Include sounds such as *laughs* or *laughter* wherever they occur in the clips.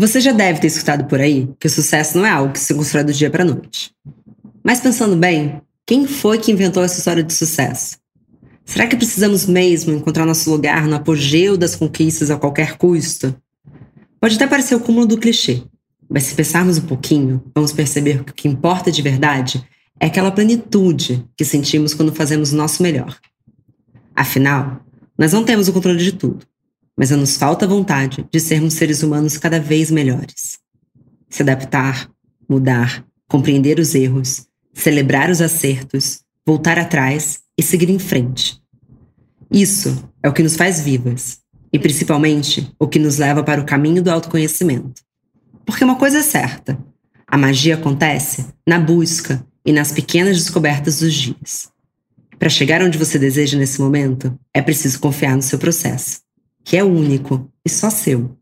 Você já deve ter escutado por aí que o sucesso não é algo que se constrói do dia para noite. Mas pensando bem, quem foi que inventou essa história de sucesso? Será que precisamos mesmo encontrar nosso lugar no apogeu das conquistas a qualquer custo? Pode até parecer o cúmulo do clichê, mas se pensarmos um pouquinho, vamos perceber que o que importa de verdade é aquela plenitude que sentimos quando fazemos o nosso melhor. Afinal, nós não temos o controle de tudo mas nos falta vontade de sermos seres humanos cada vez melhores. Se adaptar, mudar, compreender os erros, celebrar os acertos, voltar atrás e seguir em frente. Isso é o que nos faz vivas e, principalmente, o que nos leva para o caminho do autoconhecimento. Porque uma coisa é certa: a magia acontece na busca e nas pequenas descobertas dos dias. Para chegar onde você deseja nesse momento, é preciso confiar no seu processo que é único e só seu.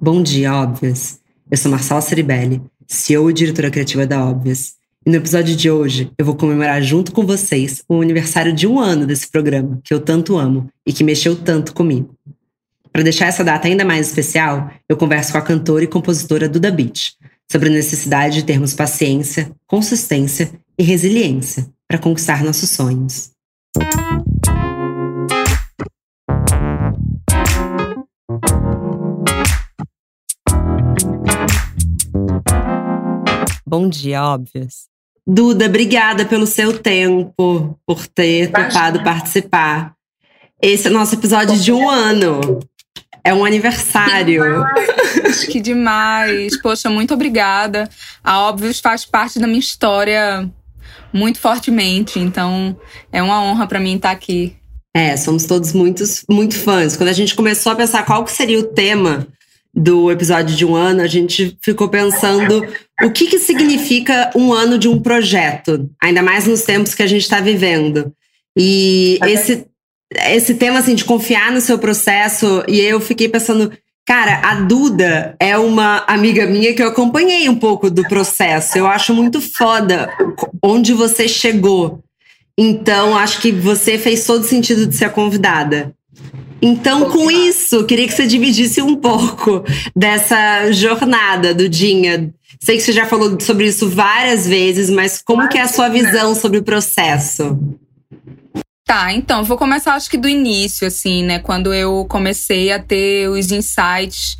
Bom dia, Óbvias! Eu sou Marcela Ceribelli, CEO e diretora criativa da Óbvias. E no episódio de hoje, eu vou comemorar junto com vocês o aniversário de um ano desse programa, que eu tanto amo e que mexeu tanto comigo. Para deixar essa data ainda mais especial, eu converso com a cantora e compositora Duda Beach sobre a necessidade de termos paciência, consistência e resiliência para conquistar nossos sonhos. Bom dia, óbvias. Duda, obrigada pelo seu tempo, por ter topado participar. Esse é o nosso episódio de um ano. É um aniversário. Que, que demais. Poxa, muito obrigada. A Óbvios faz parte da minha história muito fortemente, então é uma honra para mim estar aqui. É, somos todos muitos, muito fãs. Quando a gente começou a pensar qual que seria o tema do episódio de um ano, a gente ficou pensando o que, que significa um ano de um projeto, ainda mais nos tempos que a gente está vivendo. E esse, esse tema assim, de confiar no seu processo, e eu fiquei pensando, cara, a Duda é uma amiga minha que eu acompanhei um pouco do processo. Eu acho muito foda onde você chegou. Então, acho que você fez todo sentido de ser convidada. Então, com isso, queria que você dividisse um pouco dessa jornada do Dinha. Sei que você já falou sobre isso várias vezes, mas como que é a sua visão sobre o processo? Tá, então, vou começar acho que do início, assim, né? Quando eu comecei a ter os insights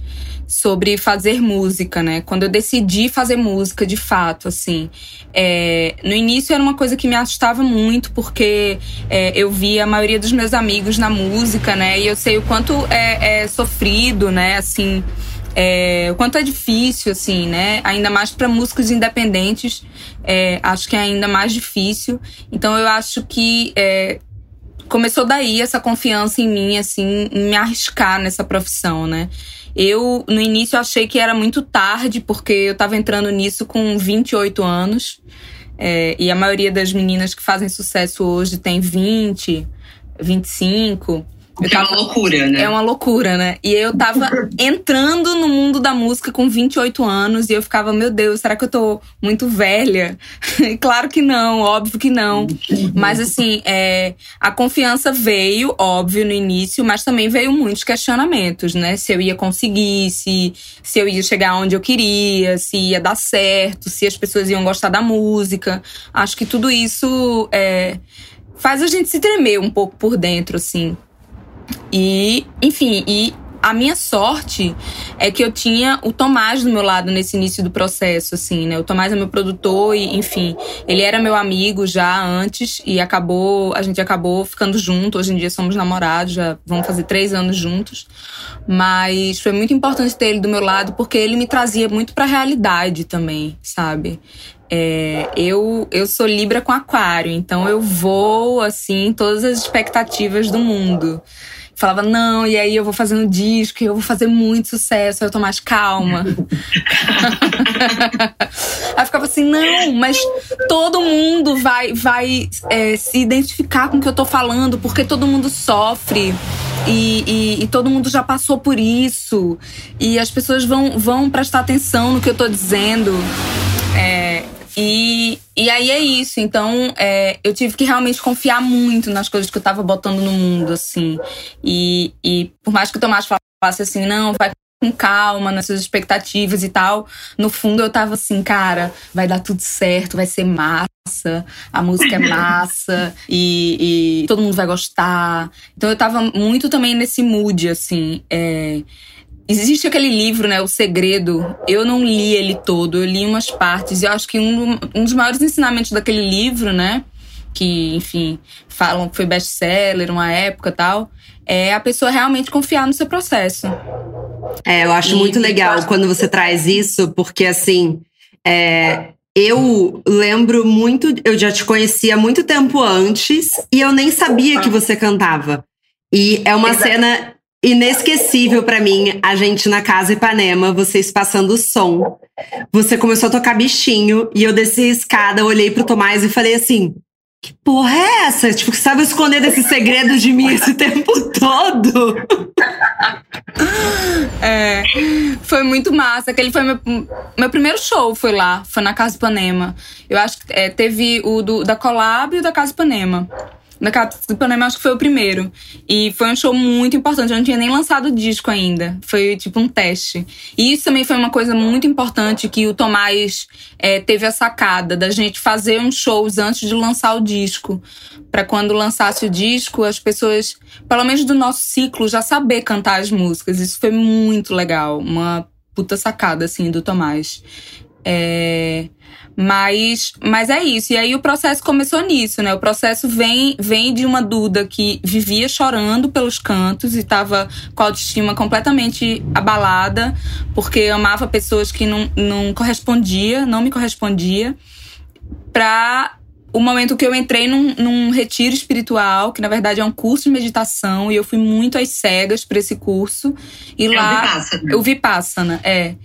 sobre fazer música, né? Quando eu decidi fazer música de fato, assim. É, no início era uma coisa que me assustava muito, porque é, eu via a maioria dos meus amigos na música, né? E eu sei o quanto é, é sofrido, né? Assim. É, o quanto é difícil, assim, né? Ainda mais para músicos independentes, é, acho que é ainda mais difícil. Então eu acho que é, começou daí essa confiança em mim, assim, em me arriscar nessa profissão, né? Eu, no início, achei que era muito tarde, porque eu tava entrando nisso com 28 anos. É, e a maioria das meninas que fazem sucesso hoje tem 20, 25. O que é uma loucura, né? É uma loucura, né? E eu tava entrando no mundo da música com 28 anos e eu ficava, meu Deus, será que eu tô muito velha? *laughs* claro que não, óbvio que não. mas assim, é, a confiança veio, óbvio, no início, mas também veio muitos questionamentos, né? Se eu ia conseguir, se, se eu ia chegar onde eu queria, se ia dar certo, se as pessoas iam gostar da música. Acho que tudo isso é, faz a gente se tremer um pouco por dentro, assim. E, enfim, e a minha sorte é que eu tinha o Tomás do meu lado nesse início do processo, assim, né? O Tomás é meu produtor e, enfim, ele era meu amigo já antes e acabou, a gente acabou ficando junto. Hoje em dia somos namorados, já vamos fazer três anos juntos. Mas foi muito importante ter ele do meu lado porque ele me trazia muito pra realidade também, sabe? É, eu, eu sou Libra com Aquário, então eu vou, assim, todas as expectativas do mundo falava, não, e aí eu vou fazer um disco e eu vou fazer muito sucesso. Aí eu tô mais calma. *laughs* aí ficava assim, não, mas todo mundo vai, vai é, se identificar com o que eu tô falando, porque todo mundo sofre. E, e, e, todo mundo já passou por isso. E as pessoas vão, vão prestar atenção no que eu tô dizendo. É, e, e aí é isso. Então, é, eu tive que realmente confiar muito nas coisas que eu tava botando no mundo, assim. E, e por mais que o Tomás falasse assim, não, vai com calma nas suas expectativas e tal. No fundo, eu tava assim, cara, vai dar tudo certo, vai ser massa, a música é *laughs* massa e, e todo mundo vai gostar. Então eu tava muito também nesse mood, assim. É, Existe aquele livro, né, O Segredo. Eu não li ele todo, eu li umas partes. E eu acho que um, um dos maiores ensinamentos daquele livro, né, que, enfim, falam que foi best-seller uma época tal, é a pessoa realmente confiar no seu processo. É, eu acho e, muito legal quando você traz isso, porque, assim, é, eu lembro muito, eu já te conhecia muito tempo antes e eu nem sabia que você cantava. E é uma Exato. cena inesquecível para mim, a gente na casa Ipanema, vocês passando o som. Você começou a tocar bichinho e eu desci a escada, olhei pro Tomás e falei assim: que porra é essa? Tipo, que estava escondendo esse segredo de mim esse *laughs* tempo todo. *laughs* É, foi muito massa. Aquele foi meu, meu primeiro show, foi lá, foi na Casa Ipanema. Eu acho que é, teve o do, da Collab e o da Casa Ipanema na Casa do Panema, acho que foi o primeiro. E foi um show muito importante. Eu não tinha nem lançado o disco ainda. Foi tipo um teste. E isso também foi uma coisa muito importante que o Tomás é, teve a sacada da gente fazer uns shows antes de lançar o disco. para quando lançasse o disco, as pessoas, pelo menos do nosso ciclo, já saber cantar as músicas. Isso foi muito legal. Uma puta sacada, assim, do Tomás. É. Mas, mas é isso. E aí o processo começou nisso, né? O processo vem, vem de uma Duda que vivia chorando pelos cantos e estava com a autoestima completamente abalada, porque amava pessoas que não, não correspondia, não me correspondia, pra o momento que eu entrei num, num, retiro espiritual, que na verdade é um curso de meditação, e eu fui muito às cegas para esse curso. E é lá. O Vipassana. Eu Vipassana, é.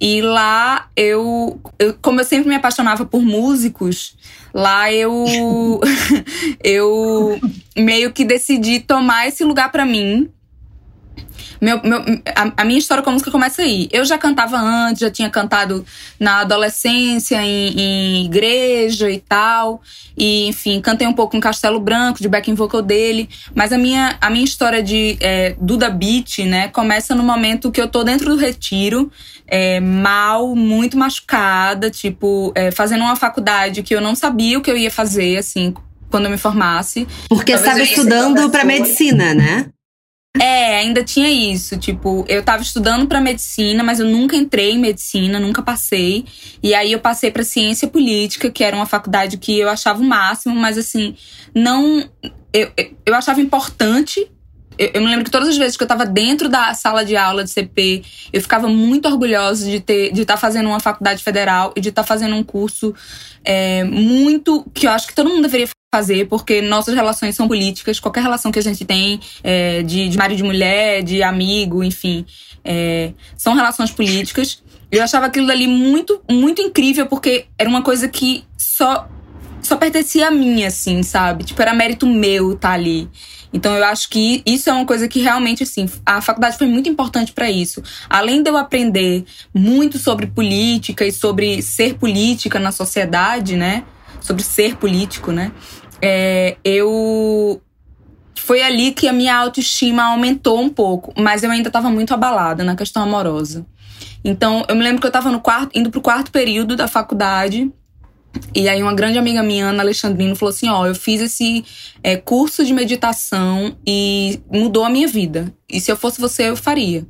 E lá eu, eu, como eu sempre me apaixonava por músicos, lá eu *laughs* eu meio que decidi tomar esse lugar para mim meu, meu, a, a, minha história com a música começa aí. Eu já cantava antes, já tinha cantado na adolescência, em, em igreja e tal. E, enfim, cantei um pouco em Castelo Branco, de backing vocal dele. Mas a minha, a minha história de é, Duda Beat, né, começa no momento que eu tô dentro do retiro, é, mal, muito machucada, tipo, é, fazendo uma faculdade que eu não sabia o que eu ia fazer, assim, quando eu me formasse. Porque estava estudando para medicina, né? É, ainda tinha isso. Tipo, eu tava estudando para medicina, mas eu nunca entrei em medicina, nunca passei. E aí eu passei para ciência política, que era uma faculdade que eu achava o máximo, mas assim, não. Eu, eu achava importante. Eu, eu me lembro que todas as vezes que eu tava dentro da sala de aula de CP, eu ficava muito orgulhosa de ter de estar tá fazendo uma faculdade federal e de estar tá fazendo um curso é, muito. que eu acho que todo mundo deveria fazer, porque nossas relações são políticas. Qualquer relação que a gente tem é, de, de marido de mulher, de amigo, enfim, é, são relações políticas. Eu achava aquilo ali muito, muito incrível, porque era uma coisa que só, só pertencia a mim, assim, sabe? Tipo, era mérito meu estar tá ali. Então eu acho que isso é uma coisa que realmente assim, a faculdade foi muito importante para isso. Além de eu aprender muito sobre política e sobre ser política na sociedade, né? Sobre ser político, né? é, eu foi ali que a minha autoestima aumentou um pouco, mas eu ainda estava muito abalada na questão amorosa. Então, eu me lembro que eu estava no quarto, indo pro quarto período da faculdade. E aí uma grande amiga minha, Ana Alexandrino, falou assim: ó, eu fiz esse é, curso de meditação e mudou a minha vida. E se eu fosse você, eu faria.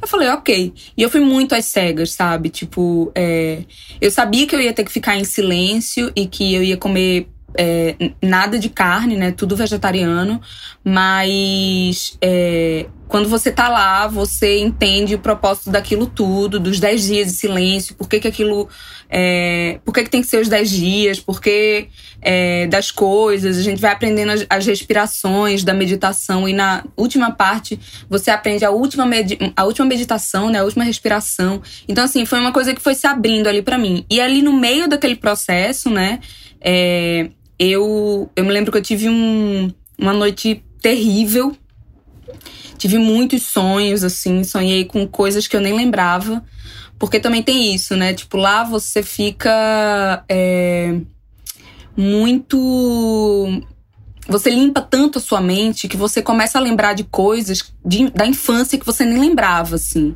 Eu falei, ok. E eu fui muito às cegas, sabe? Tipo, é, eu sabia que eu ia ter que ficar em silêncio e que eu ia comer é, nada de carne, né? Tudo vegetariano. Mas é, quando você tá lá, você entende o propósito daquilo tudo, dos 10 dias de silêncio, por que, que aquilo. É, por que, que tem que ser os 10 dias, por que é, das coisas. A gente vai aprendendo as, as, respirações da meditação e na última parte você aprende a última, a última meditação, né? A última respiração. Então, assim, foi uma coisa que foi se abrindo ali para mim. E ali no meio daquele processo, né? É, eu, eu me lembro que eu tive um, uma noite terrível. Tive muitos sonhos, assim, sonhei com coisas que eu nem lembrava. Porque também tem isso, né? Tipo, lá você fica é, muito. Você limpa tanto a sua mente que você começa a lembrar de coisas de, da infância que você nem lembrava, assim.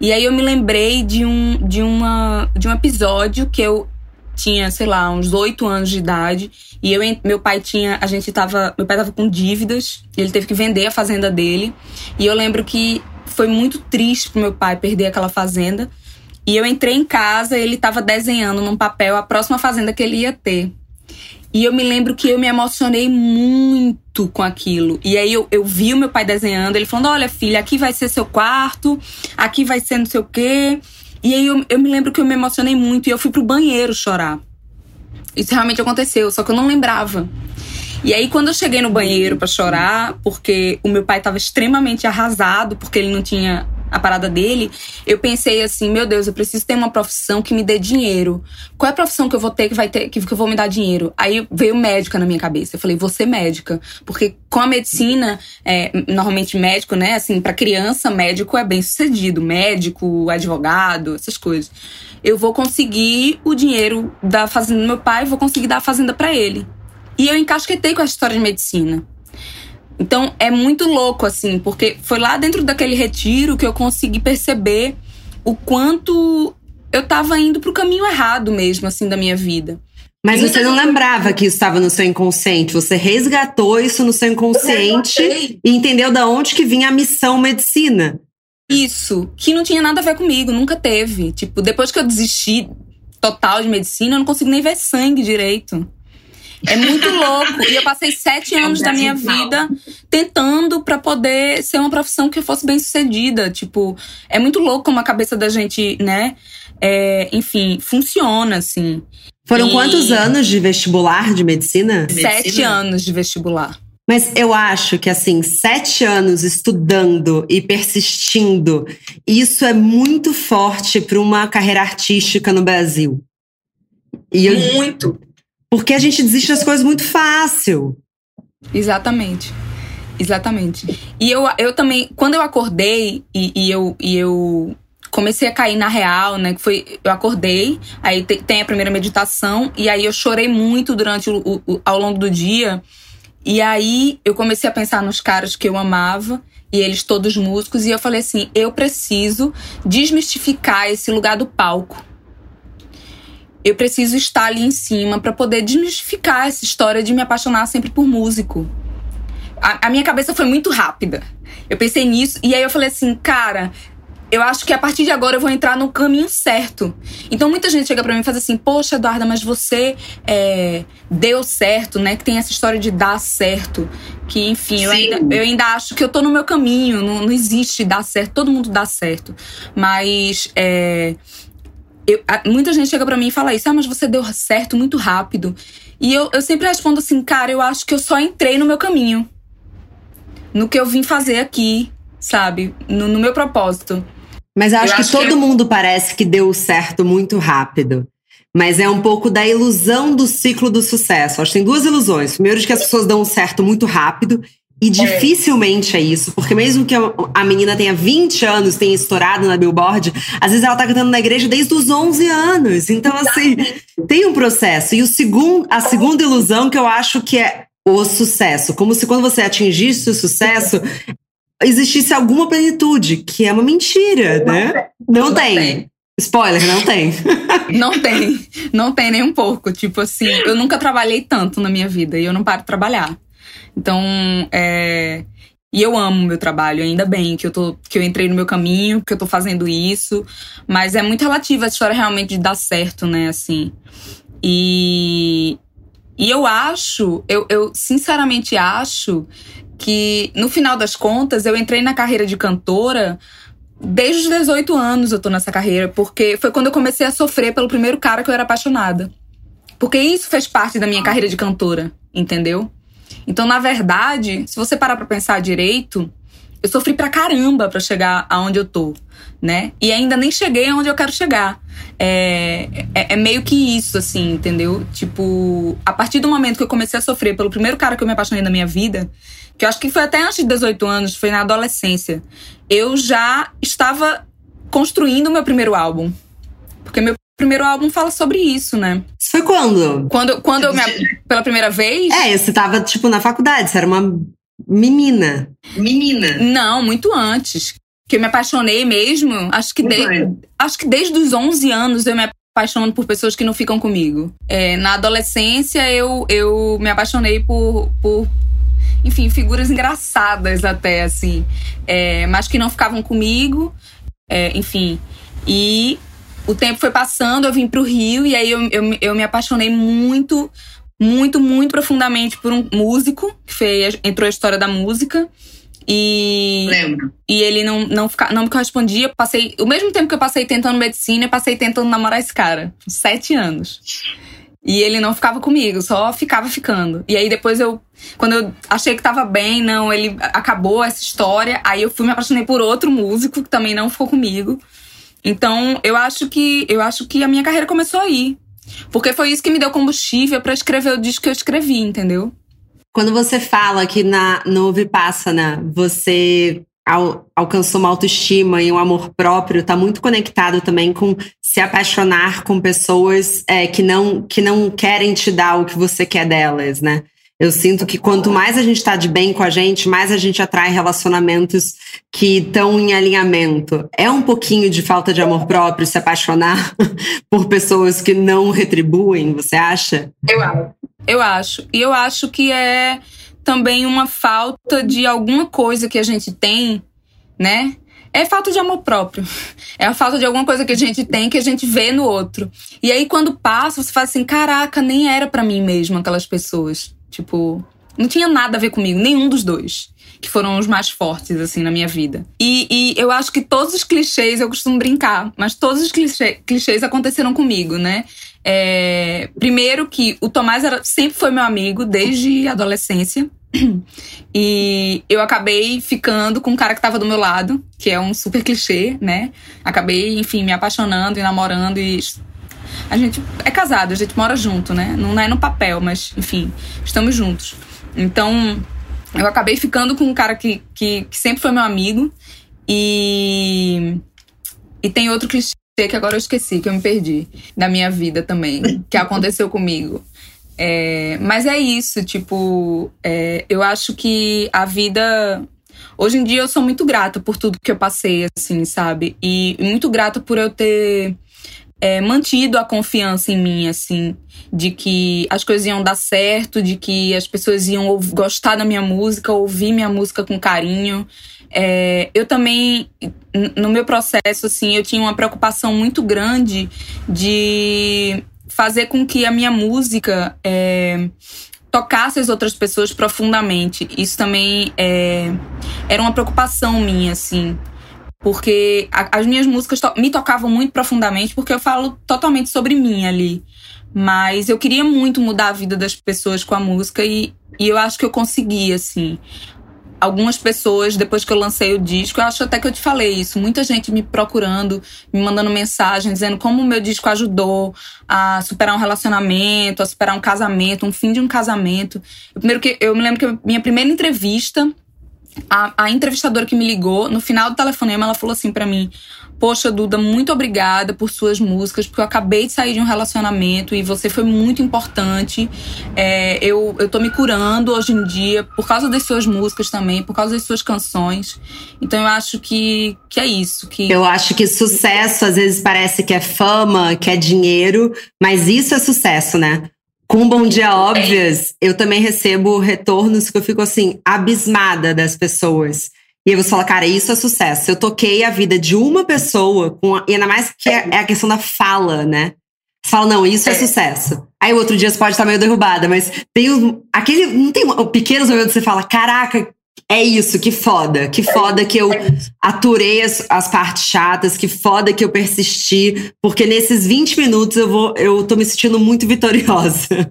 E aí eu me lembrei de um, de uma, de um episódio que eu tinha, sei lá, uns oito anos de idade. E eu, meu pai tinha, a gente tava, meu pai tava com dívidas, ele teve que vender a fazenda dele. E eu lembro que foi muito triste pro meu pai perder aquela fazenda. E eu entrei em casa, ele tava desenhando num papel a próxima fazenda que ele ia ter. E eu me lembro que eu me emocionei muito com aquilo. E aí eu, eu vi o meu pai desenhando, ele falando: Olha, filha, aqui vai ser seu quarto, aqui vai ser não sei o quê. E aí eu, eu me lembro que eu me emocionei muito e eu fui pro banheiro chorar. Isso realmente aconteceu, só que eu não lembrava. E aí, quando eu cheguei no banheiro para chorar, porque o meu pai estava extremamente arrasado, porque ele não tinha a parada dele, eu pensei assim, meu Deus, eu preciso ter uma profissão que me dê dinheiro. Qual é a profissão que eu vou ter que vai ter que, que eu vou me dar dinheiro? Aí veio médica na minha cabeça. Eu falei, vou ser médica, porque com a medicina, é, normalmente médico, né, assim, para criança, médico é bem sucedido, médico, advogado, essas coisas. Eu vou conseguir o dinheiro da fazenda do meu pai, vou conseguir dar a fazenda para ele. E eu encasquetei com a história de medicina. Então é muito louco, assim, porque foi lá dentro daquele retiro que eu consegui perceber o quanto eu tava indo pro caminho errado mesmo, assim, da minha vida. Mas você não lembrava que isso estava no seu inconsciente. Você resgatou isso no seu inconsciente e entendeu da onde que vinha a missão medicina. Isso, que não tinha nada a ver comigo, nunca teve. Tipo, depois que eu desisti total de medicina, eu não consigo nem ver sangue direito. É muito louco. E eu passei sete anos da minha vida tentando para poder ser uma profissão que fosse bem sucedida. Tipo, é muito louco como a cabeça da gente, né? É, enfim, funciona, assim. Foram e... quantos anos de vestibular de medicina? Sete medicina? anos de vestibular. Mas eu acho que, assim, sete anos estudando e persistindo, isso é muito forte para uma carreira artística no Brasil. E eu, muito. Porque a gente desiste das coisas muito fácil. Exatamente. Exatamente. E eu, eu também, quando eu acordei e, e, eu, e eu comecei a cair na real, né? Que foi, eu acordei, aí te, tem a primeira meditação, e aí eu chorei muito durante o, o, ao longo do dia. E aí eu comecei a pensar nos caras que eu amava, e eles todos músicos, e eu falei assim: eu preciso desmistificar esse lugar do palco eu preciso estar ali em cima para poder desmistificar essa história de me apaixonar sempre por músico. A, a, minha cabeça foi muito rápida. Eu pensei nisso e aí eu falei assim, cara, eu acho que a partir de agora eu vou entrar no caminho certo. Então muita gente chega para mim e faz assim, poxa, Eduarda, mas você é, deu certo, né? Que tem essa história de dar certo. Que, enfim, eu ainda, eu ainda, acho que eu tô no meu caminho. Não, não existe dar certo, todo mundo dá certo. Mas é, eu, muita gente chega para mim e fala isso, ah, mas você deu certo muito rápido. E eu, eu sempre respondo assim, cara, eu acho que eu só entrei no meu caminho. No que eu vim fazer aqui, sabe? No, no meu propósito. Mas eu acho eu que acho todo que eu... mundo parece que deu certo muito rápido. Mas é um pouco da ilusão do ciclo do sucesso. Acho que tem duas ilusões. Primeiro, de que as pessoas dão certo muito rápido e dificilmente é. é isso, porque mesmo que a menina tenha 20 anos, tenha estourado na Billboard, às vezes ela tá cantando na igreja desde os 11 anos. Então, assim, tem um processo. E o segundo, a segunda ilusão que eu acho que é o sucesso. Como se quando você atingisse o sucesso, existisse alguma plenitude, que é uma mentira, né? Não, não tem. tem. Spoiler, não tem. *laughs* não tem. Não tem nem um pouco. Tipo assim, eu nunca trabalhei tanto na minha vida e eu não paro de trabalhar. Então, é. E eu amo meu trabalho, ainda bem que eu, tô, que eu entrei no meu caminho, que eu tô fazendo isso. Mas é muito relativa a história realmente de dar certo, né? Assim. E. E eu acho, eu, eu sinceramente acho que no final das contas eu entrei na carreira de cantora desde os 18 anos eu tô nessa carreira, porque foi quando eu comecei a sofrer pelo primeiro cara que eu era apaixonada. Porque isso fez parte da minha carreira de cantora, entendeu? Então, na verdade, se você parar pra pensar direito, eu sofri pra caramba pra chegar aonde eu tô, né? E ainda nem cheguei aonde eu quero chegar. É, é, é, meio que isso, assim, entendeu? Tipo, a partir do momento que eu comecei a sofrer pelo primeiro cara que eu me apaixonei na minha vida, que eu acho que foi até antes de 18 anos, foi na adolescência, eu já estava construindo o meu primeiro álbum. Porque meu primeiro álbum fala sobre isso, né? Isso foi quando? Quando, quando eu me. Pela primeira vez? É, você tava, tipo, na faculdade, você era uma menina. Menina. Não, muito antes. que eu me apaixonei mesmo, acho que, de, acho que desde os 11 anos eu me apaixono por pessoas que não ficam comigo. É, na adolescência eu, eu me apaixonei por, por enfim, figuras engraçadas até, assim, é, mas que não ficavam comigo, é, enfim. E o tempo foi passando, eu vim pro Rio e aí eu, eu, eu me apaixonei muito, muito, muito profundamente por um músico, que foi, entrou a história da música. E, Lembro. E ele não, não, fica, não me correspondia. Passei. O mesmo tempo que eu passei tentando medicina, eu passei tentando namorar esse cara. Sete anos. E ele não ficava comigo, só ficava ficando. E aí depois eu, quando eu achei que tava bem, não, ele acabou essa história. Aí eu fui me apaixonei por outro músico que também não ficou comigo. Então, eu acho que eu acho que a minha carreira começou aí. Porque foi isso que me deu combustível para escrever o disco que eu escrevi, entendeu? Quando você fala que na, no Vipassana você al, alcançou uma autoestima e um amor próprio, está muito conectado também com se apaixonar com pessoas é, que, não, que não querem te dar o que você quer delas, né? Eu sinto que quanto mais a gente está de bem com a gente, mais a gente atrai relacionamentos que estão em alinhamento. É um pouquinho de falta de amor próprio se apaixonar *laughs* por pessoas que não retribuem, você acha? Eu acho. Eu acho. E eu acho que é também uma falta de alguma coisa que a gente tem, né? É falta de amor próprio. É a falta de alguma coisa que a gente tem que a gente vê no outro. E aí quando passa, você fala assim: caraca, nem era para mim mesmo aquelas pessoas. Tipo, não tinha nada a ver comigo, nenhum dos dois. Que foram os mais fortes, assim, na minha vida. E, e eu acho que todos os clichês, eu costumo brincar, mas todos os clichê, clichês aconteceram comigo, né? É, primeiro que o Tomás era, sempre foi meu amigo, desde a adolescência. *clears throat* E eu acabei ficando com um cara que tava do meu lado, que é um super clichê, né? Acabei, enfim, me apaixonando e namorando e a gente é casado, a gente mora junto, né? Não é no papel, mas enfim, estamos juntos. Então, eu acabei ficando com um cara que, que, que sempre foi meu amigo. E. E tem outro clichê que agora eu esqueci, que eu me perdi da minha vida também, *laughs* que aconteceu comigo. É, mas é isso, tipo, é, eu acho que a vida. Hoje em dia eu sou muito grata por tudo que eu passei, assim, sabe? E muito grata por eu ter é, mantido a confiança em mim, assim, de que as coisas iam dar certo, de que as pessoas iam gostar da minha música, ouvir minha música com carinho. É, eu também, no meu processo, assim, eu tinha uma preocupação muito grande de fazer com que a minha música é, tocasse as outras pessoas profundamente. Isso também é, era uma preocupação minha, assim. Porque a, as minhas músicas to me tocavam muito profundamente, porque eu falo totalmente sobre mim ali. Mas eu queria muito mudar a vida das pessoas com a música e, e eu acho que eu consegui, assim. Algumas pessoas, depois que eu lancei o disco, eu acho até que eu te falei isso. Muita gente me procurando, me mandando mensagem, dizendo como o meu disco ajudou a superar um relacionamento, a superar um casamento, um fim de um casamento. Eu, primeiro que eu me lembro que minha primeira entrevista a, a, entrevistadora que me ligou, no final do telefonema, ela falou assim para mim: Poxa, Duda, muito obrigada por suas músicas, porque eu acabei de sair de um relacionamento e você foi muito importante. É, eu, eu tô me curando hoje em dia por causa das suas músicas também, por causa das suas canções. Então eu acho que, que é isso. Que... Eu acho que sucesso às vezes parece que é fama, que é dinheiro, mas isso é sucesso, né? Com Bom Dia Óbvias, eu também recebo retornos que eu fico assim, abismada das pessoas. E aí você fala, cara, isso é sucesso. Eu toquei a vida de uma pessoa, com a, e ainda mais que é, é a questão da fala, né? Você fala, não, isso é, é sucesso. Aí o outro dia você pode estar meio derrubada, mas tem um, aquele. Não tem um, pequenos momentos que você fala, caraca, é isso, que foda, que foda que eu aturei as, as, partes chatas, que foda que eu persisti, porque nesses 20 minutos eu vou, eu tô me sentindo muito vitoriosa.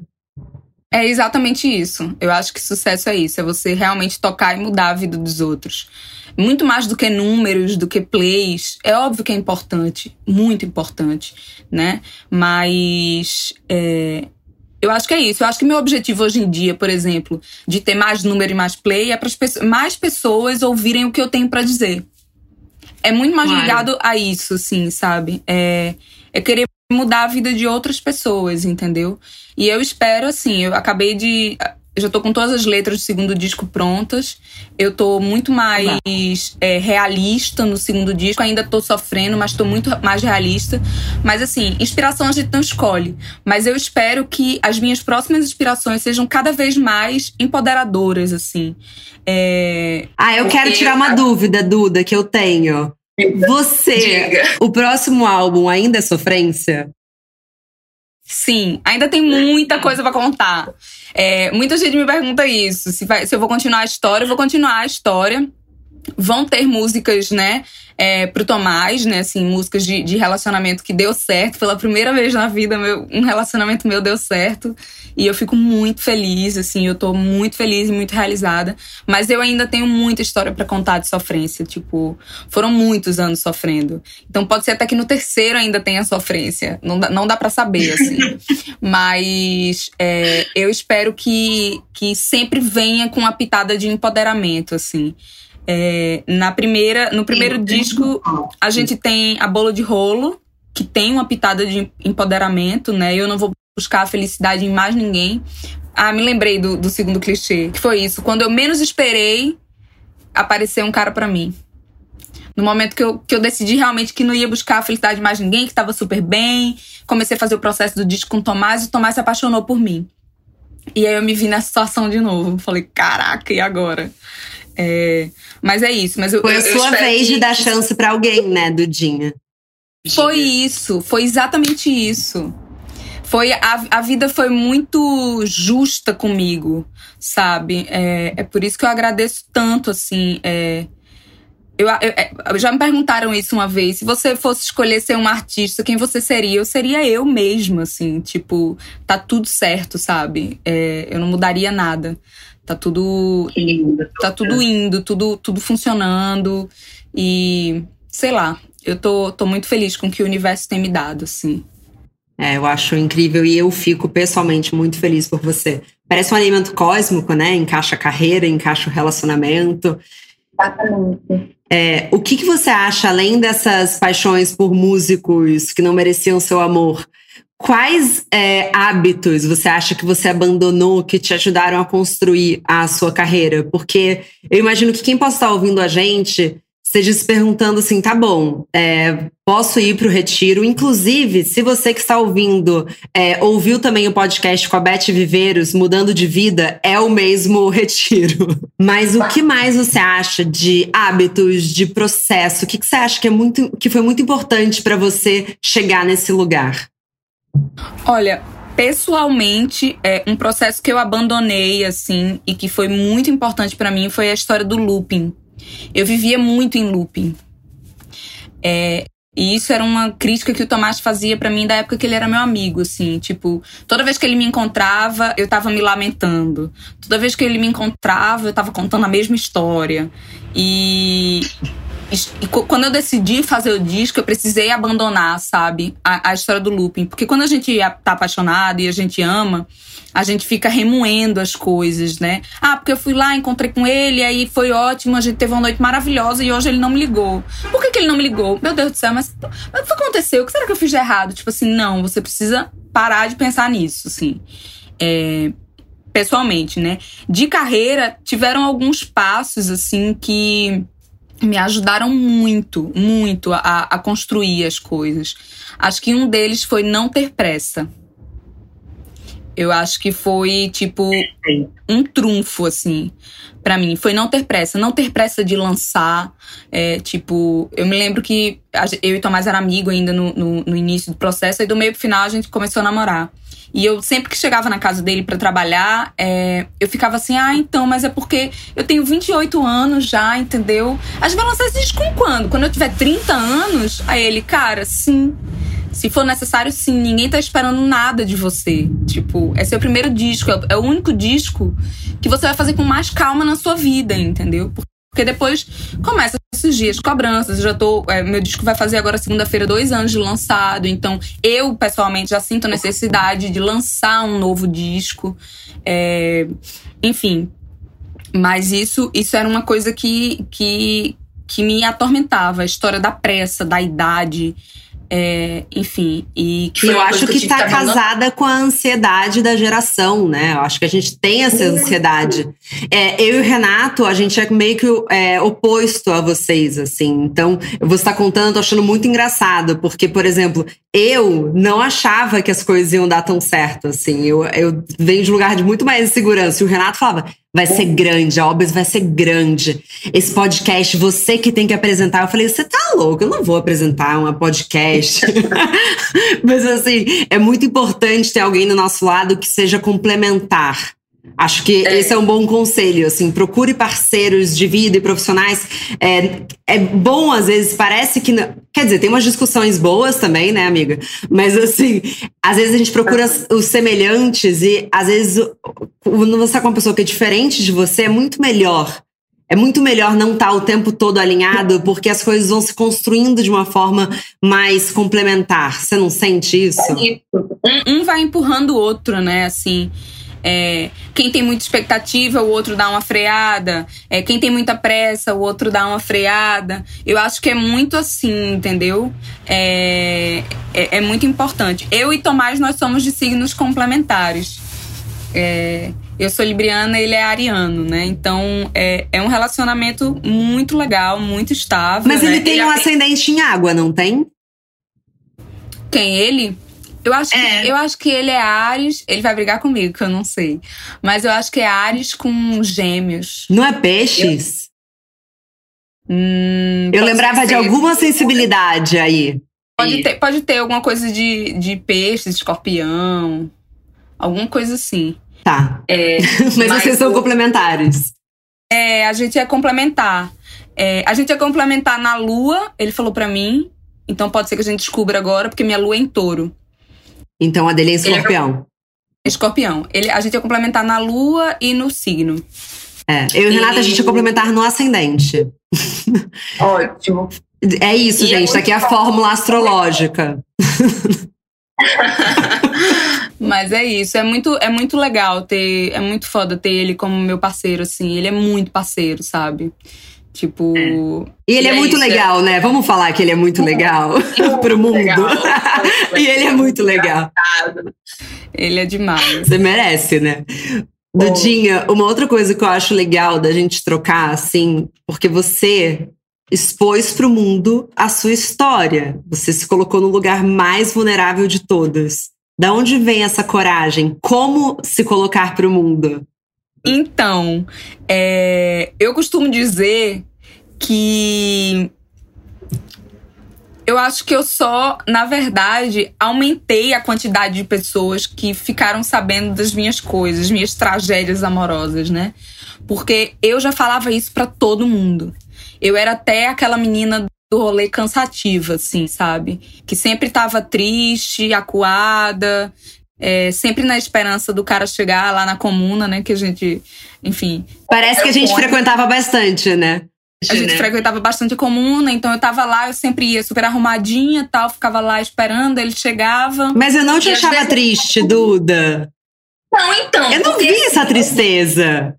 É exatamente isso. Eu acho que sucesso é isso, é você realmente tocar e mudar a vida dos outros. Muito mais do que números, do que plays. É óbvio que é importante, muito importante, né? Mas é, eu acho que é isso. Eu acho que meu objetivo hoje em dia, por exemplo, de ter mais número e mais play, é para mais pessoas ouvirem o que eu tenho para dizer. É muito mais claro. ligado a isso, sim, sabe? É, é querer mudar a vida de outras pessoas, entendeu? E eu espero, assim, eu acabei de. Eu já tô com todas as letras do segundo disco prontas. Eu tô muito mais é, realista no segundo disco. Ainda tô sofrendo, mas tô muito mais realista. Mas assim, inspiração a gente não escolhe. Mas eu espero que as minhas próximas inspirações sejam cada vez mais empoderadoras, assim. É... Ah, eu quero tirar uma dúvida, Duda, que eu tenho. Você, Diga. o próximo álbum ainda é sofrência? Sim, ainda tem muita coisa para contar. É, muita gente me pergunta isso. Se, vai, se eu vou continuar a história, eu vou continuar a história. Vão ter músicas, né? é, pro Tomás, né? Assim, músicas de, de relacionamento que deu certo. Pela primeira vez na vida, meu, um relacionamento meu deu certo. E eu fico muito feliz, assim, eu tô muito feliz e muito realizada. Mas eu ainda tenho muita história para contar de sofrência. Tipo, foram muitos anos sofrendo. Então pode ser até que no terceiro ainda tenha sofrência. Não dá, não dá para saber, assim. *laughs* Mas é, eu espero que, que sempre venha com uma pitada de empoderamento, assim. É, na primeira, no primeiro Sim, disco, a gente tem a Bolo de Rolo, que tem uma pitada de empoderamento, né? Eu não vou buscar a felicidade em mais ninguém. Ah, me lembrei do, do segundo clichê, que foi isso. Quando eu menos esperei, apareceu um cara para mim. No momento que eu, que eu decidi realmente que não ia buscar a felicidade de mais ninguém, que tava super bem, comecei a fazer o processo do disco com o Tomás e o Tomás se apaixonou por mim. E aí eu me vi nessa situação de novo. Falei, caraca, e agora? É, mas é isso. Mas eu, foi a sua vez de dar chance para alguém, né, Dudinha? Foi isso, foi exatamente isso. Foi a, a vida foi muito justa comigo, sabe? É, é por isso que eu agradeço tanto, assim. É, eu, eu, é, já me perguntaram isso uma vez. Se você fosse escolher ser um artista, quem você seria? Eu seria eu mesma, assim. Tipo, tá tudo certo, sabe? É, eu não mudaria nada. Tá tudo. Tá tudo indo, tudo, tudo funcionando. E sei lá, eu tô, tô muito feliz com o que o universo tem me dado, assim. É, eu acho incrível e eu fico pessoalmente muito feliz por você. Parece um alimento cósmico, né? Encaixa a carreira, encaixa o relacionamento. Exatamente. É, o que, que você acha, além dessas paixões por músicos que não mereciam seu amor? Quais é, hábitos você acha que você abandonou que te ajudaram a construir a sua carreira? Porque eu imagino que quem possa estar ouvindo a gente esteja se perguntando assim: tá bom, é, posso ir para o retiro. Inclusive, se você que está ouvindo é, ouviu também o podcast com a Beth Viveiros, Mudando de Vida, é o mesmo *laughs* retiro. Mas o que mais você acha de hábitos, de processo? O que, que você acha que, é muito, que foi muito importante para você chegar nesse lugar? Olha, pessoalmente, é um processo que eu abandonei assim e que foi muito importante para mim foi a história do looping. Eu vivia muito em looping. É, e isso era uma crítica que o Tomás fazia para mim da época que ele era meu amigo, assim, tipo, toda vez que ele me encontrava, eu tava me lamentando. Toda vez que ele me encontrava, eu tava contando a mesma história. E e quando eu decidi fazer o disco, eu precisei abandonar, sabe, a, a, história do looping. Porque quando a gente tá apaixonado e a gente ama, a gente fica remoendo as coisas, né? Ah, porque eu fui lá, encontrei com ele, aí foi ótimo, a gente teve uma noite maravilhosa e hoje ele não me ligou. Por que, que ele não me ligou? Meu Deus do céu, mas, mas o que aconteceu? O que será que eu fiz de errado? Tipo assim, não, você precisa parar de pensar nisso, assim. É, pessoalmente, né? De carreira, tiveram alguns passos, assim, que me ajudaram muito, muito a, a construir as coisas. Acho que um deles foi não ter pressa. Eu acho que foi, tipo, um trunfo, assim, para mim. Foi não ter pressa. Não ter pressa de lançar. É, tipo, eu me lembro que eu e Tomás era amigo ainda no, no, no início do processo. E do meio pro final a gente começou a namorar. E eu sempre que chegava na casa dele para trabalhar, é, eu ficava assim, ah, então, mas é porque eu tenho 28 anos já, entendeu? A gente vai lançar esse disco com quando? Quando eu tiver 30 anos? Aí ele, cara, sim. Se for necessário, sim. Ninguém tá esperando nada de você. Tipo, é seu primeiro disco, é o único disco que você vai fazer com mais calma na sua vida, entendeu? Porque depois começa esses dias cobranças. Eu já tô. É, meu disco vai fazer agora segunda-feira dois anos de lançado. Então, eu, pessoalmente, já sinto a necessidade de lançar um novo disco. É, enfim. Mas isso, isso era uma coisa que, que, que me atormentava. A história da pressa, da idade. É, enfim, e que eu acho que, que tá casada com a ansiedade da geração, né? Eu acho que a gente tem essa ansiedade. É, eu e o Renato, a gente é meio que é, oposto a vocês, assim. Então, eu vou estar contando, tô achando muito engraçado, porque, por exemplo, eu não achava que as coisas iam dar tão certo, assim. Eu, eu venho de um lugar de muito mais insegurança. E o Renato falava, vai ser grande, a obra vai ser grande. Esse podcast, você que tem que apresentar. Eu falei, você tá louco, eu não vou apresentar uma podcast. *laughs* Mas assim, é muito importante ter alguém do nosso lado que seja complementar. Acho que é. esse é um bom conselho, assim, procure parceiros de vida e profissionais. É, é bom, às vezes, parece que. Não, quer dizer, tem umas discussões boas também, né, amiga? Mas, assim, às vezes a gente procura os semelhantes e, às vezes, quando você tá com uma pessoa que é diferente de você, é muito melhor. É muito melhor não estar tá o tempo todo alinhado, porque as coisas vão se construindo de uma forma mais complementar. Você não sente isso? Um, um vai empurrando o outro, né? Assim. É, quem tem muita expectativa, o outro dá uma freada. É, quem tem muita pressa, o outro dá uma freada. Eu acho que é muito assim, entendeu? É, é, é muito importante. Eu e Tomás, nós somos de signos complementares. É, eu sou libriana, ele é ariano, né? Então é, é um relacionamento muito legal, muito estável. Mas ele né? tem ele um ascendente em água, não tem? Quem? Ele? Eu acho, é. que, eu acho que ele é Ares. Ele vai brigar comigo, que eu não sei. Mas eu acho que é Ares com gêmeos. Não é peixes? Eu, hum, eu lembrava de alguma sensibilidade aí. Pode ter, pode ter alguma coisa de, de peixe, de escorpião. Alguma coisa assim. Tá. É, *laughs* mas, mas, vocês são complementares. É, a gente é complementar. É, a gente é complementar na lua, ele falou para mim. Então pode ser que a gente descubra agora, porque minha lua é em touro. Então a dele é escorpião. É escorpião. Ele, a gente ia complementar na lua e no signo. É, eu e, e Renata, a gente ia complementar no ascendente. Ótimo. É isso, e é gente. É tá aqui a fórmula astrológica. *laughs* Mas é isso, é muito, é muito legal ter, é muito foda ter ele como meu parceiro, assim. Ele é muito parceiro, sabe? Tipo. É. E ele e é, é, muito isso, legal, é... né? Vamos falar que ele é muito legal *laughs* pro mundo. Legal. *laughs* e ele é muito legal. Ele é demais. Você merece, né? Dudinha, uma outra coisa que eu acho legal da gente trocar, assim, porque você expôs para o mundo a sua história. Você se colocou no lugar mais vulnerável de todas. Da onde vem essa coragem? Como se colocar para o mundo? Então, é, eu costumo dizer que eu acho que eu só, na verdade, aumentei a quantidade de pessoas que ficaram sabendo das minhas coisas, minhas tragédias amorosas, né? Porque eu já falava isso para todo mundo. Eu era até aquela menina do rolê cansativa, assim, sabe? Que sempre tava triste, acuada, é, sempre na esperança do cara chegar lá na comuna, né? Que a gente, enfim. Parece que a gente frequentava bastante, né? A gente né? frequentava bastante a comuna, então eu tava lá, eu sempre ia super arrumadinha tal, ficava lá esperando, ele chegava. Mas eu não te achava vezes... triste, Duda. Não, então. Eu não vi essa tristeza.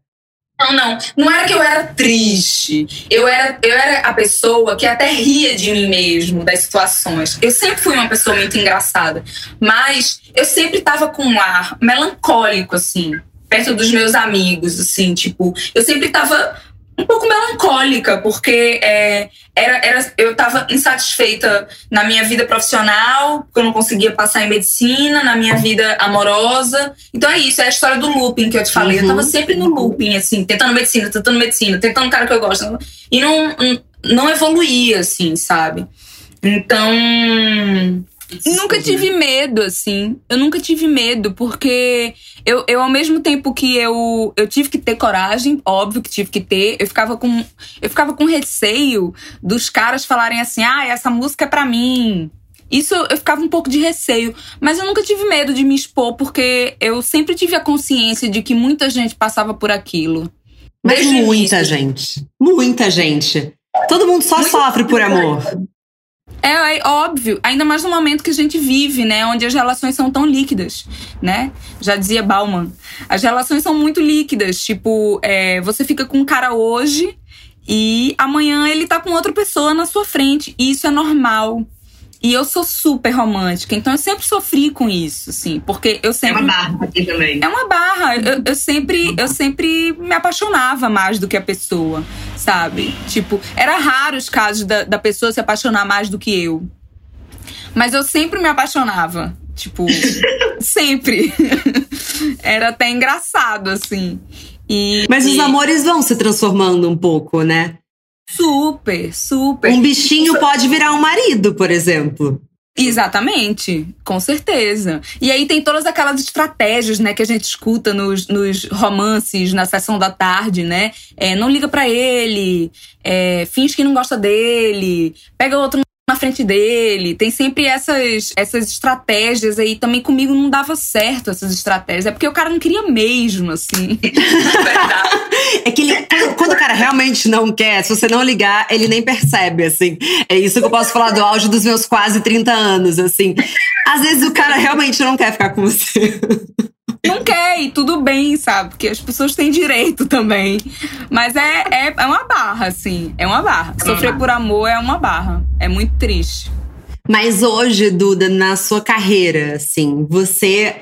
Não, não. Não era que eu era triste. Eu era, eu era a pessoa que até ria de mim mesmo, das situações. Eu sempre fui uma pessoa muito engraçada. Mas eu sempre tava com um ar melancólico, assim, perto dos meus amigos, assim, tipo, eu sempre tava um pouco melancólica, porque é, era, era, eu estava insatisfeita na minha vida profissional, porque eu não conseguia passar em medicina, na minha vida amorosa. Então é isso, é a história do looping que eu te falei. Uhum. Eu estava sempre no looping, assim, tentando medicina, tentando medicina, tentando o cara que eu gosto. E não, não evoluía, assim, sabe? Então. Nunca tive medo, assim. Eu nunca tive medo, porque eu, eu ao mesmo tempo que eu, eu tive que ter coragem, óbvio que tive que ter, eu ficava com, eu ficava com receio dos caras falarem assim: ah, essa música é pra mim. Isso eu ficava um pouco de receio, mas eu nunca tive medo de me expor, porque eu sempre tive a consciência de que muita gente passava por aquilo. Mas Desde muita gente. Muita gente. Todo mundo só Muito sofre por amor. É, é, óbvio, ainda mais no momento que a gente vive, né? Onde as relações são tão líquidas, né? Já dizia Bauman. As relações são muito líquidas. Tipo, é, você fica com um cara hoje e amanhã ele tá com outra pessoa na sua frente. E isso é normal. E eu sou super romântica, então eu sempre sofri com isso, assim, porque eu sempre. É uma barra aqui também. É uma barra. Eu, eu, sempre, eu sempre me apaixonava mais do que a pessoa, sabe? Tipo, era raro os casos da, da pessoa se apaixonar mais do que eu. Mas eu sempre me apaixonava. Tipo, *laughs* sempre. *laughs* era até engraçado, assim. E, Mas os amores vão se transformando um pouco, né? Super, super. Um bichinho pode virar um marido, por exemplo. Exatamente, com certeza. E aí tem todas aquelas estratégias, né, que a gente escuta nos, nos romances na sessão da tarde, né? É, não liga para ele, é, finge que não gosta dele, pega outro na frente dele. Tem sempre essas, essas estratégias aí. Também comigo não dava certo essas estratégias. É porque o cara não queria mesmo, assim. *laughs* é que ele, quando o cara realmente não quer, se você não ligar, ele nem percebe, assim. É isso que eu posso falar do auge dos meus quase 30 anos, assim. Às vezes o cara realmente não quer ficar com você. E tudo bem, sabe? Porque as pessoas têm direito também. Mas é, é, é uma barra, assim. É uma barra. Sofrer por amor é uma barra. É muito triste. Mas hoje, Duda, na sua carreira, assim, você.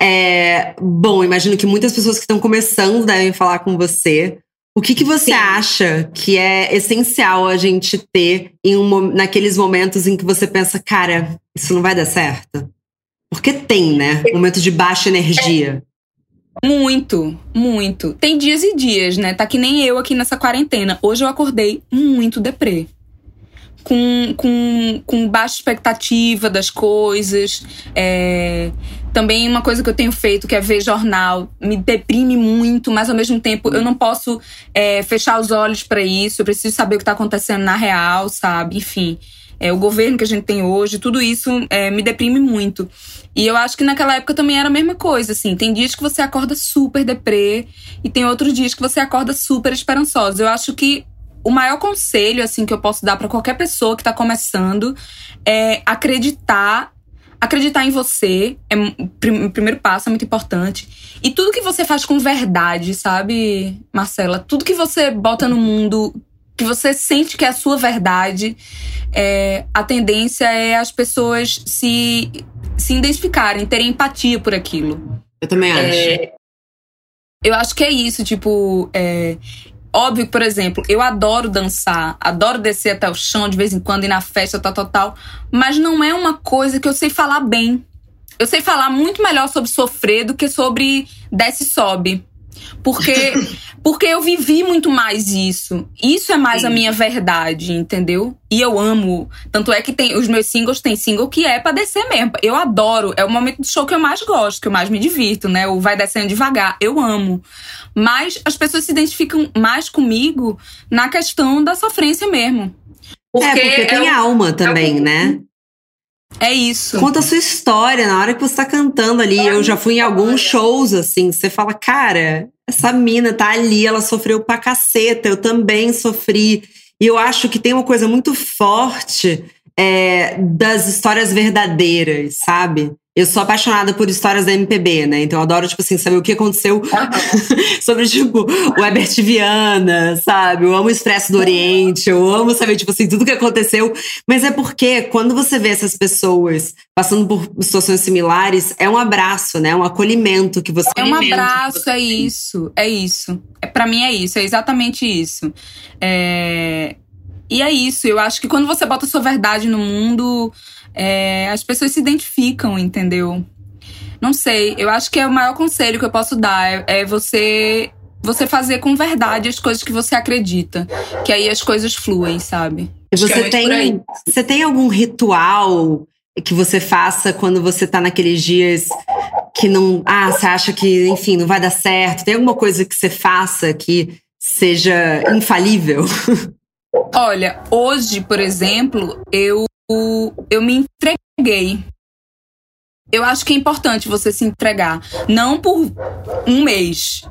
É, bom, imagino que muitas pessoas que estão começando devem falar com você. O que, que você Sim. acha que é essencial a gente ter em um, naqueles momentos em que você pensa, cara, isso não vai dar certo? Porque tem, né? Momentos de baixa energia. Muito, muito. Tem dias e dias, né? Tá que nem eu aqui nessa quarentena. Hoje eu acordei muito deprê. Com, com, com baixa expectativa das coisas. É... Também uma coisa que eu tenho feito, que é ver jornal, me deprime muito, mas ao mesmo tempo eu não posso é, fechar os olhos para isso. Eu preciso saber o que tá acontecendo na real, sabe? Enfim é, o governo que a gente tem hoje, tudo isso é, me deprime muito. E eu acho que naquela época também era a mesma coisa, assim. Tem dias que você acorda super deprê e tem outros dias que você acorda super esperançosa. Eu acho que o maior conselho, assim, que eu posso dar para qualquer pessoa que tá começando é acreditar acreditar em você é o primeiro passo, é muito importante. E tudo que você faz com verdade, sabe, Marcela? Tudo que você bota no mundo que você sente que é a sua verdade, é, a tendência é as pessoas se, se identificarem, terem empatia por aquilo. Eu também acho. É, eu acho que é isso, tipo. É, óbvio, por exemplo, eu adoro dançar, adoro descer até o chão de vez em quando, ir na festa, tal, tal, tal. Mas não é uma coisa que eu sei falar bem. Eu sei falar muito melhor sobre sofrer do que sobre desce e sobe. Porque, *laughs* porque eu vivi muito mais isso. Isso é mais Sim. a minha verdade, entendeu? E eu amo. Tanto é que tem os meus singles, tem single que é pra descer mesmo. Eu adoro. É o momento do show que eu mais gosto, que eu mais me divirto, né? O vai descendo devagar. Eu amo. Mas as pessoas se identificam mais comigo na questão da sofrência mesmo. Porque é, porque tem é alma também, é né? É isso. Conta a sua história na hora que você tá cantando ali. Eu já fui em alguns shows, assim. Você fala, cara, essa mina tá ali, ela sofreu pra caceta, eu também sofri. E eu acho que tem uma coisa muito forte é, das histórias verdadeiras, sabe? Eu sou apaixonada por histórias da MPB, né? Então eu adoro, tipo assim, saber o que aconteceu *laughs* sobre, tipo, o Herbert Viana, sabe? Eu amo o Expresso do Oriente, eu amo saber, tipo assim, tudo que aconteceu. Mas é porque quando você vê essas pessoas passando por situações similares, é um abraço, né? Um acolhimento que você É um abraço, é isso, é isso. É, para mim é isso, é exatamente isso. É... E é isso, eu acho que quando você bota a sua verdade no mundo é, as pessoas se identificam, entendeu? Não sei, eu acho que é o maior conselho que eu posso dar é, é você você fazer com verdade as coisas que você acredita, que aí as coisas fluem, sabe? Você é tem você tem algum ritual que você faça quando você tá naqueles dias que não, ah, você acha que, enfim, não vai dar certo? Tem alguma coisa que você faça que seja infalível? *laughs* Olha, hoje, por exemplo, eu eu me entreguei. Eu acho que é importante você se entregar. Não por um mês,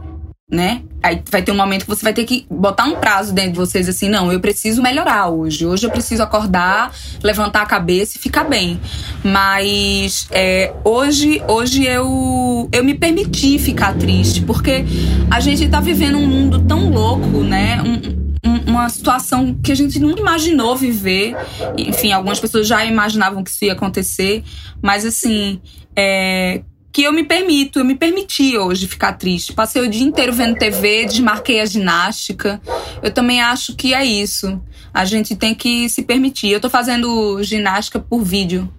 né? Aí vai ter um momento que você vai ter que botar um prazo dentro de vocês assim, não, eu preciso melhorar hoje. Hoje eu preciso acordar, levantar a cabeça e ficar bem. Mas é, hoje, hoje eu, eu me permiti ficar triste, porque a gente tá vivendo um mundo tão louco, né? Um, uma situação que a gente nunca imaginou viver. Enfim, algumas pessoas já imaginavam que isso ia acontecer, mas assim, é, que eu me permito, eu me permiti hoje ficar triste. Passei o dia inteiro vendo TV, desmarquei a ginástica. Eu também acho que é isso. A gente tem que se permitir. Eu tô fazendo ginástica por vídeo.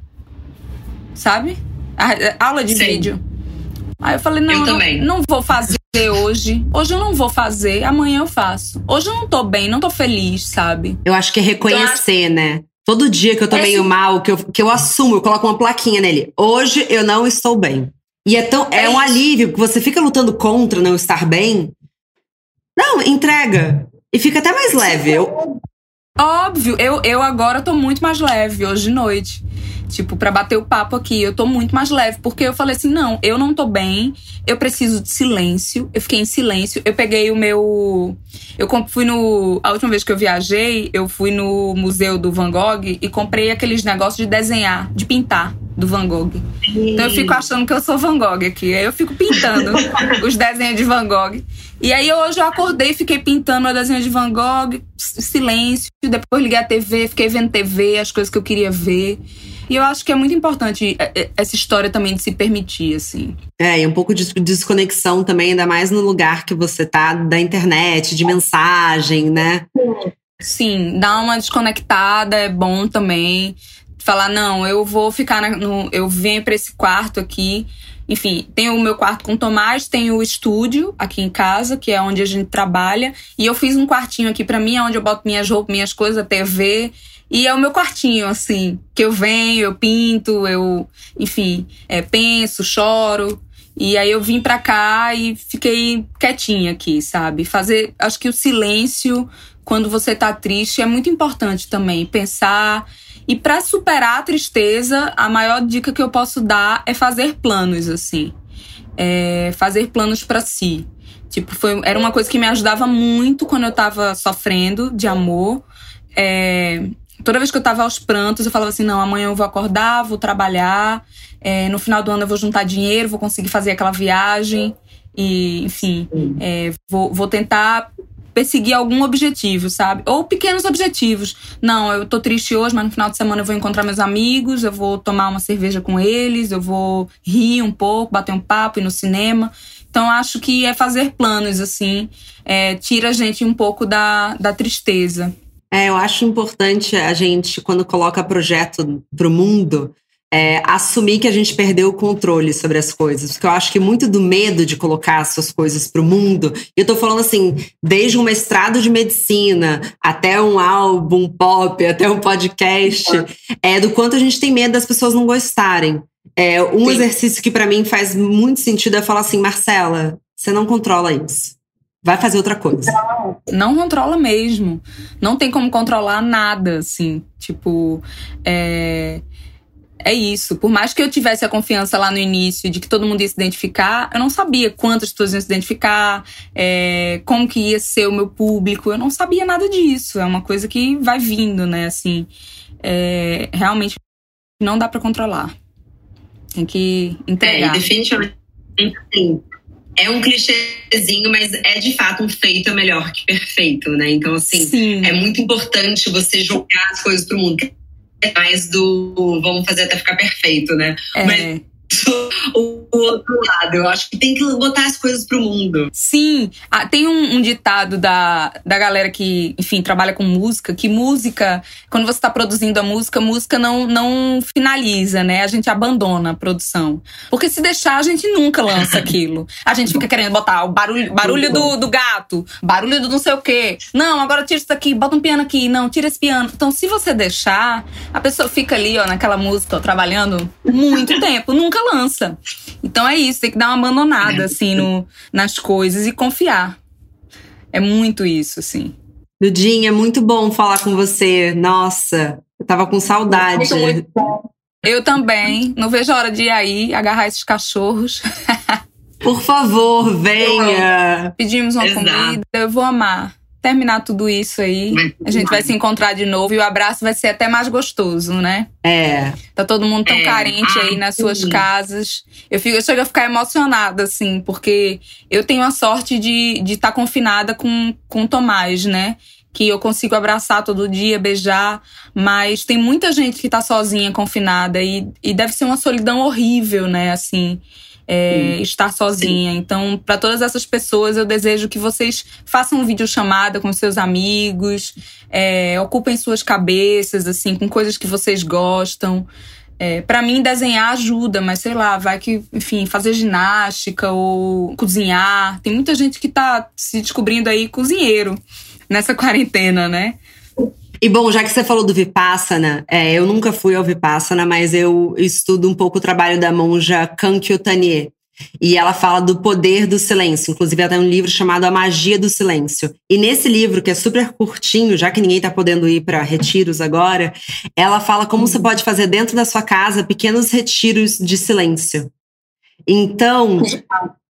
Sabe? A, aula de Sim. vídeo. Aí eu falei, não, eu não, não vou fazer hoje. Hoje eu não vou fazer, amanhã eu faço. Hoje eu não tô bem, não tô feliz, sabe? Eu acho que é reconhecer, então, né? Todo dia que eu tô é meio mal, que eu, que eu assumo, eu coloco uma plaquinha nele. Hoje eu não estou bem. E é, tão, é, é um alívio, porque você fica lutando contra não estar bem. Não, entrega. E fica até mais leve. Eu... Óbvio, eu, eu agora tô muito mais leve hoje de noite. Tipo, para bater o papo aqui, eu tô muito mais leve, porque eu falei assim: não, eu não tô bem, eu preciso de silêncio. Eu fiquei em silêncio. Eu peguei o meu. Eu fui no. A última vez que eu viajei, eu fui no Museu do Van Gogh e comprei aqueles negócios de desenhar, de pintar do Van Gogh. Então eu fico achando que eu sou Van Gogh aqui. Aí eu fico pintando *laughs* os desenhos de Van Gogh. E aí hoje eu acordei, fiquei pintando o desenho de Van Gogh, silêncio. Depois liguei a TV, fiquei vendo TV, as coisas que eu queria ver. E eu acho que é muito importante é, é, essa história também de se permitir, assim. É, e um pouco de desconexão também, ainda mais no lugar que você tá da internet, de mensagem, né? Sim, dar uma desconectada é bom também. Falar, não, eu vou ficar na, no. Eu venho para esse quarto aqui. Enfim, tem o meu quarto com o Tomás, tem o estúdio aqui em casa, que é onde a gente trabalha. E eu fiz um quartinho aqui para mim, onde eu boto minhas roupas, minhas coisas, a TV. E é o meu quartinho, assim, que eu venho, eu pinto, eu, enfim, é, penso, choro. E aí eu vim pra cá e fiquei quietinha aqui, sabe? Fazer. Acho que o silêncio, quando você tá triste, é muito importante também. Pensar. E para superar a tristeza, a maior dica que eu posso dar é fazer planos, assim. É fazer planos para si. Tipo, foi, era uma coisa que me ajudava muito quando eu tava sofrendo de amor. É, toda vez que eu tava aos prantos, eu falava assim: não, amanhã eu vou acordar, vou trabalhar, é, no final do ano eu vou juntar dinheiro, vou conseguir fazer aquela viagem, e, enfim, é, vou, vou tentar perseguir algum objetivo, sabe? Ou pequenos objetivos. Não, eu tô triste hoje, mas no final de semana eu vou encontrar meus amigos, eu vou tomar uma cerveja com eles, eu vou rir um pouco, bater um papo, ir no cinema. Então, acho que é fazer planos, assim, é, tira a gente um pouco da, da tristeza. É, eu acho importante a gente, quando coloca projeto para o mundo, é, assumir que a gente perdeu o controle sobre as coisas. Porque eu acho que muito do medo de colocar as suas coisas para o mundo, e eu estou falando assim, desde um mestrado de medicina até um álbum pop, até um podcast, é do quanto a gente tem medo das pessoas não gostarem. É, um Sim. exercício que para mim faz muito sentido é falar assim, Marcela, você não controla isso vai fazer outra coisa. Não controla mesmo. Não tem como controlar nada, assim. Tipo, é. É isso. Por mais que eu tivesse a confiança lá no início de que todo mundo ia se identificar, eu não sabia quantas pessoas iam se identificar, é, como que ia ser o meu público. Eu não sabia nada disso. É uma coisa que vai vindo, né? Assim, é, realmente não dá para controlar. Tem que entregar. É, definitivamente, sim é um clichêzinho, mas é de fato um feito é melhor que perfeito, né? Então, assim, Sim. é muito importante você jogar as coisas pro mundo. Mais do vamos fazer até ficar perfeito, né? É. Mas o, outro lado. Eu acho que tem que botar as coisas pro mundo. Sim. Ah, tem um, um, ditado da, da galera que, enfim, trabalha com música, que música, quando você tá produzindo a música, música não, não finaliza, né? A gente abandona a produção. Porque se deixar, a gente nunca lança *laughs* aquilo. A gente fica querendo botar o barulho, barulho do, do gato, barulho do não sei o quê. Não, agora tira isso daqui, bota um piano aqui. Não, tira esse piano. Então, se você deixar, a pessoa fica ali, ó, naquela música, ó, trabalhando muito *laughs* tempo. Nunca nunca lança. Então é isso, tem que dar uma abandonada, assim, no, nas coisas e confiar. É muito isso, assim. Dudinha, é muito bom falar com você. Nossa, eu tava com saudade. Muito Eu também. Não vejo a hora de ir aí agarrar esses cachorros. *laughs* Por favor, venha. Pedimos uma Exato. comida, eu vou amar terminar tudo isso aí, a gente vai se encontrar de novo e o abraço vai ser até mais gostoso, né? É. Tá todo mundo tão é. carente aí nas suas casas. Eu, fico, eu chego a ficar emocionada, assim, porque eu tenho a sorte de estar de tá confinada com, com o Tomás, né? que eu consigo abraçar todo dia, beijar, mas tem muita gente que tá sozinha, confinada, e, e deve ser uma solidão horrível, né? Assim, é, estar sozinha. Então, para todas essas pessoas, eu desejo que vocês façam um vídeo chamada com seus amigos, é, ocupem suas cabeças, assim, com coisas que vocês gostam. É, para mim, desenhar ajuda, mas sei lá, vai que, enfim, fazer ginástica ou cozinhar. Tem muita gente que tá se descobrindo aí cozinheiro nessa *laughs* quarentena, né? E bom, já que você falou do Vipassana, é, eu nunca fui ao Vipassana, mas eu estudo um pouco o trabalho da monja Kankyo Tanie. E ela fala do poder do silêncio. Inclusive, ela tem um livro chamado A Magia do Silêncio. E nesse livro, que é super curtinho, já que ninguém está podendo ir para retiros agora, ela fala como você pode fazer dentro da sua casa pequenos retiros de silêncio. Então,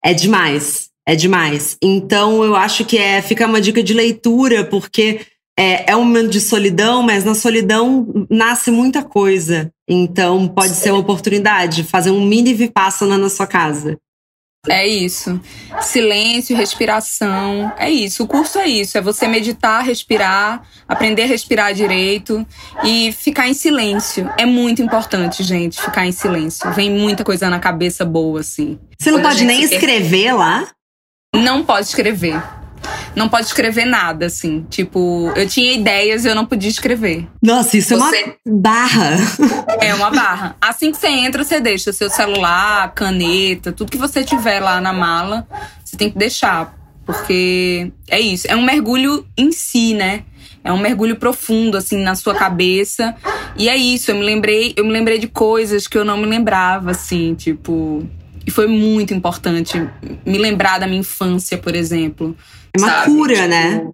é demais. É demais. Então, eu acho que é, fica uma dica de leitura, porque é, é um momento de solidão, mas na solidão nasce muita coisa. Então pode ser uma oportunidade, fazer um mini vipassana na sua casa. É isso. Silêncio, respiração. É isso. O curso é isso. É você meditar, respirar, aprender a respirar direito e ficar em silêncio. É muito importante, gente, ficar em silêncio. Vem muita coisa na cabeça boa, assim. Você não Quando pode nem escrever lá? Não pode escrever não pode escrever nada, assim. Tipo, eu tinha ideias e eu não podia escrever. Nossa, isso você... é uma barra. É uma barra. Assim que você entra, você deixa seu celular, caneta, tudo que você tiver lá na mala, você tem que deixar. Porque é isso. É um mergulho em si, né? É um mergulho profundo, assim, na sua cabeça. E é isso, eu me lembrei, eu me lembrei de coisas que eu não me lembrava, assim, tipo. E foi muito importante me lembrar da minha infância, por exemplo. É uma sabe? cura, tipo, né?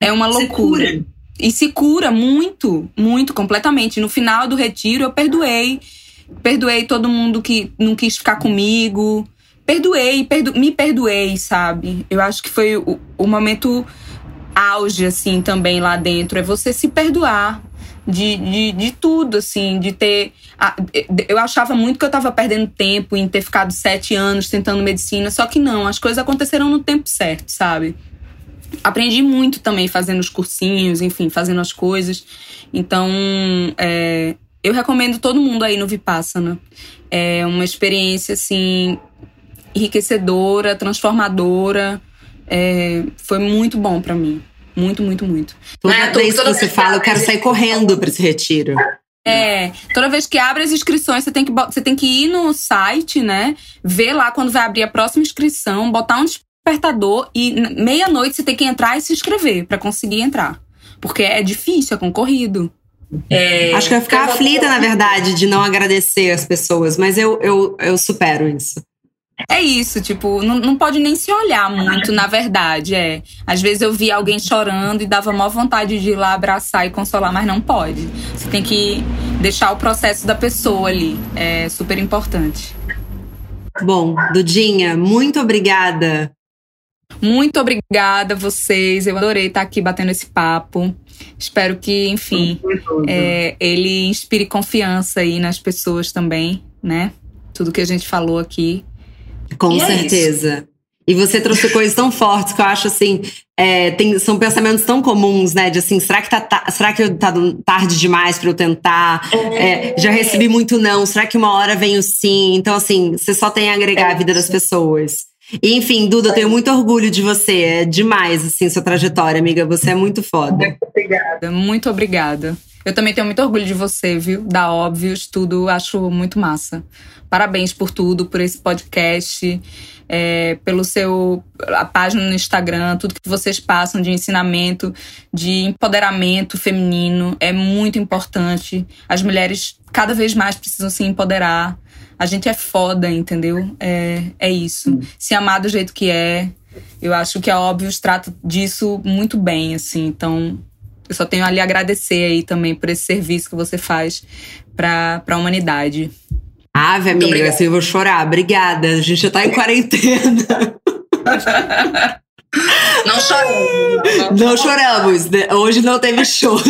É uma loucura. E se cura muito, muito, completamente. No final do retiro, eu perdoei. Perdoei todo mundo que não quis ficar comigo. Perdoei, perdo me perdoei, sabe? Eu acho que foi o, o momento auge, assim, também lá dentro. É você se perdoar de, de, de tudo, assim, de ter. Eu achava muito que eu tava perdendo tempo em ter ficado sete anos tentando medicina, só que não, as coisas aconteceram no tempo certo, sabe? Aprendi muito também fazendo os cursinhos, enfim, fazendo as coisas. Então, é, eu recomendo todo mundo aí no Vipassana. É uma experiência, assim, enriquecedora, transformadora. É, foi muito bom para mim. Muito, muito, muito. Toda é, vez que você fala, eu quero sair correndo para esse retiro. É, toda vez que abre as inscrições, você tem, que, você tem que ir no site, né? Ver lá quando vai abrir a próxima inscrição, botar um despertador e meia-noite você tem que entrar e se inscrever para conseguir entrar. Porque é difícil, é concorrido. É, Acho que eu ia ficar aflita, na verdade, de não agradecer as pessoas, mas eu, eu, eu supero isso. É isso, tipo, não, não pode nem se olhar muito, na verdade. É. Às vezes eu via alguém chorando e dava maior vontade de ir lá abraçar e consolar, mas não pode. Você tem que deixar o processo da pessoa ali. É super importante. Bom, Dudinha, muito obrigada. Muito obrigada a vocês. Eu adorei estar aqui batendo esse papo. Espero que, enfim, é, ele inspire confiança aí nas pessoas também, né? Tudo que a gente falou aqui. Com e é certeza. É e você trouxe coisas tão fortes que eu acho assim, é, tem, são pensamentos tão comuns, né? De assim, será que tá, tá será que tá tarde demais para eu tentar? É, já recebi muito não. Será que uma hora vem o sim? Então, assim, você só tem a agregar a vida das pessoas. E, enfim, Duda, eu tenho muito orgulho de você. É demais, assim, sua trajetória, amiga. Você é muito foda. Muito obrigada. Muito obrigada. Eu também tenho muito orgulho de você, viu? Da Óbvios, tudo. Acho muito massa. Parabéns por tudo, por esse podcast, é, pelo seu a página no Instagram, tudo que vocês passam de ensinamento, de empoderamento feminino é muito importante. As mulheres cada vez mais precisam se empoderar. A gente é foda, entendeu? É, é isso. Se amar do jeito que é. Eu acho que a Óbvios trata disso muito bem, assim. Então, eu só tenho a agradecer aí também por esse serviço que você faz para a humanidade. Ave, amiga, assim eu vou chorar. Obrigada. A gente já tá em quarentena. Não choramos. Não, choramos. Né? Hoje não teve choro.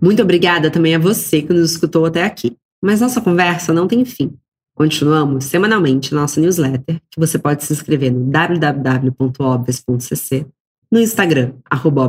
Muito obrigada também a você que nos escutou até aqui. Mas nossa conversa não tem fim. Continuamos semanalmente nossa newsletter, que você pode se inscrever no www.obvious.cc, no Instagram, arroba